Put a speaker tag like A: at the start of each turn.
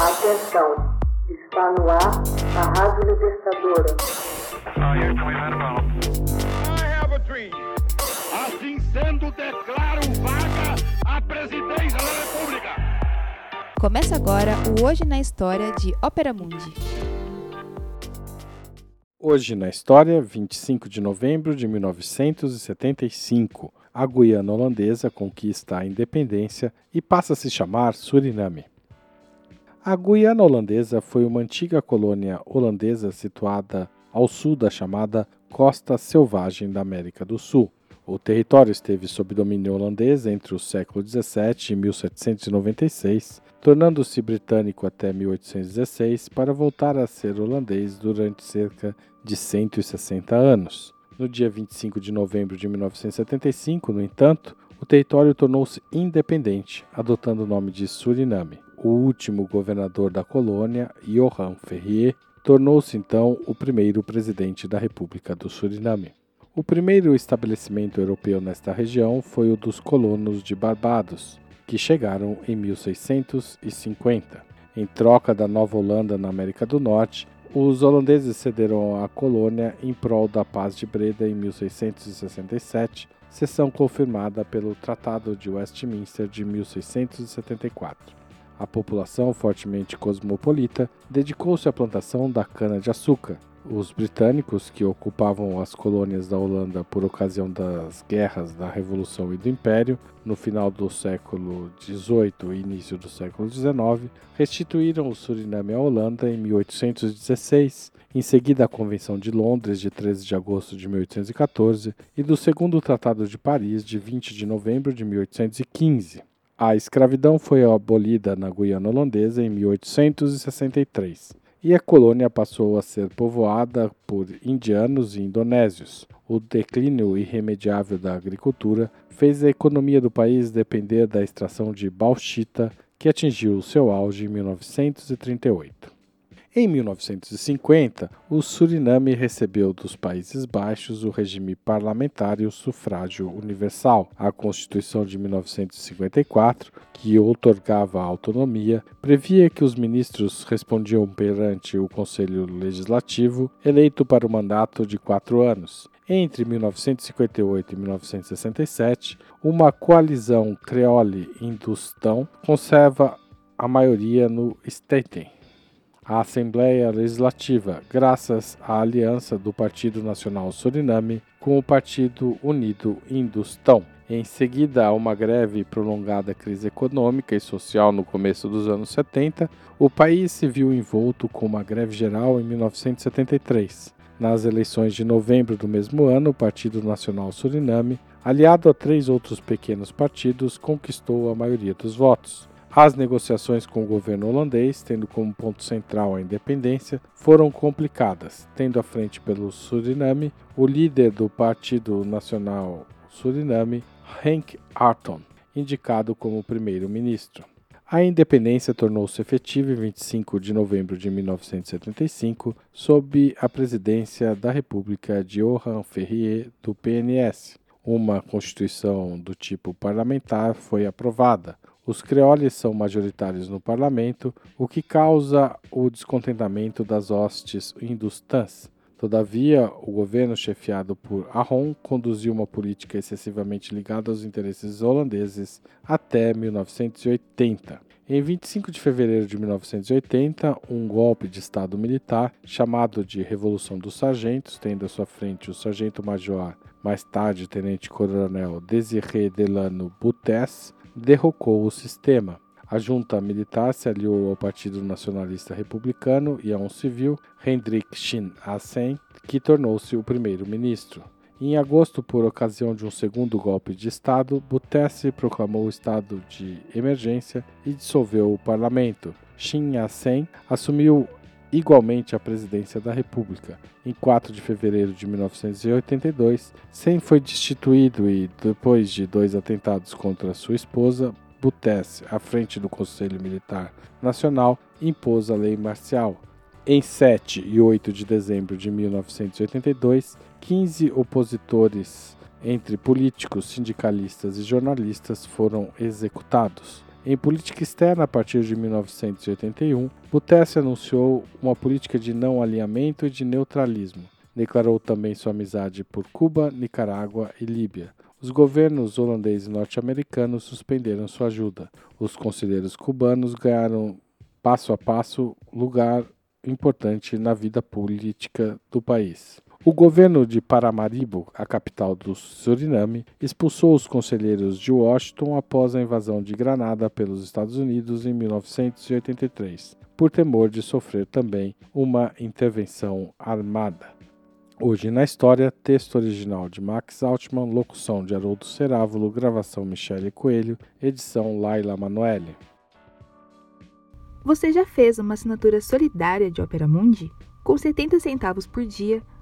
A: Atenção, está no ar a Rádio Libertadora.
B: Assim sendo, declaro vaga a presidência da República.
C: Começa agora o Hoje na História de Ópera Mundi.
D: Hoje na História, 25 de novembro de 1975, a Guiana Holandesa conquista a independência e passa a se chamar Suriname. A Guiana Holandesa foi uma antiga colônia holandesa situada ao sul da chamada Costa Selvagem da América do Sul. O território esteve sob domínio holandês entre o século XVII e 1796, tornando-se britânico até 1816 para voltar a ser holandês durante cerca de 160 anos. No dia 25 de novembro de 1975, no entanto, o território tornou-se independente, adotando o nome de Suriname. O último governador da colônia, Johan Ferrier, tornou-se então o primeiro presidente da República do Suriname. O primeiro estabelecimento europeu nesta região foi o dos colonos de Barbados, que chegaram em 1650. Em troca da Nova Holanda na América do Norte, os holandeses cederam a colônia em prol da Paz de Breda em 1667, sessão confirmada pelo Tratado de Westminster de 1674 a população fortemente cosmopolita dedicou-se à plantação da cana-de-açúcar. Os britânicos, que ocupavam as colônias da Holanda por ocasião das guerras da Revolução e do Império, no final do século XVIII e início do século XIX, restituíram o Suriname à Holanda em 1816, em seguida a Convenção de Londres de 13 de agosto de 1814 e do Segundo Tratado de Paris de 20 de novembro de 1815. A escravidão foi abolida na Guiana Holandesa em 1863 e a colônia passou a ser povoada por indianos e indonésios. O declínio irremediável da agricultura fez a economia do país depender da extração de bauxita, que atingiu seu auge em 1938. Em 1950, o Suriname recebeu dos Países Baixos o regime parlamentar e o sufrágio universal. A Constituição de 1954, que outorgava a autonomia, previa que os ministros respondiam perante o Conselho Legislativo, eleito para o mandato de quatro anos. Entre 1958 e 1967, uma coalizão creole-hindustão conserva a maioria no Staten a Assembleia Legislativa, graças à aliança do Partido Nacional Suriname com o Partido Unido Hindustão. Em seguida a uma greve e prolongada crise econômica e social no começo dos anos 70, o país se viu envolto com uma greve geral em 1973. Nas eleições de novembro do mesmo ano, o Partido Nacional Suriname, aliado a três outros pequenos partidos, conquistou a maioria dos votos. As negociações com o governo holandês, tendo como ponto central a independência, foram complicadas, tendo à frente pelo Suriname o líder do Partido Nacional Suriname, Henk Arton, indicado como primeiro-ministro. A independência tornou-se efetiva em 25 de novembro de 1975, sob a presidência da República de Johan Ferrier, do PNS. Uma constituição do tipo parlamentar foi aprovada, os creoles são majoritários no parlamento, o que causa o descontentamento das hostes hindustãs. Todavia, o governo chefiado por Aron conduziu uma política excessivamente ligada aos interesses holandeses até 1980. Em 25 de fevereiro de 1980, um golpe de Estado militar, chamado de Revolução dos Sargentos, tendo à sua frente o sargento-major, mais tarde tenente-coronel Desiré Delano Butes, derrocou o sistema. A junta militar se aliou ao Partido Nacionalista Republicano e a um civil, Hendrik Shin Asen, que tornou-se o primeiro-ministro. Em agosto, por ocasião de um segundo golpe de Estado, Butesse proclamou o estado de emergência e dissolveu o parlamento. Shin Asen assumiu igualmente a presidência da República. Em 4 de fevereiro de 1982, Sen foi destituído e, depois de dois atentados contra sua esposa, Butesse, à frente do Conselho Militar Nacional, impôs a lei marcial. Em 7 e 8 de dezembro de 1982, 15 opositores, entre políticos, sindicalistas e jornalistas, foram executados. Em política externa, a partir de 1981, Butterse anunciou uma política de não alinhamento e de neutralismo. Declarou também sua amizade por Cuba, Nicarágua e Líbia. Os governos holandês e norte-americanos suspenderam sua ajuda. Os conselheiros cubanos ganharam passo a passo lugar importante na vida política do país. O governo de Paramaribo, a capital do Suriname, expulsou os conselheiros de Washington após a invasão de Granada pelos Estados Unidos em 1983, por temor de sofrer também uma intervenção armada. Hoje na História, texto original de Max Altman, locução de Haroldo Cerávulo, gravação Michele Coelho, edição Laila Manoeli.
C: Você já fez uma assinatura solidária de Opera Mundi? Com 70 centavos por dia,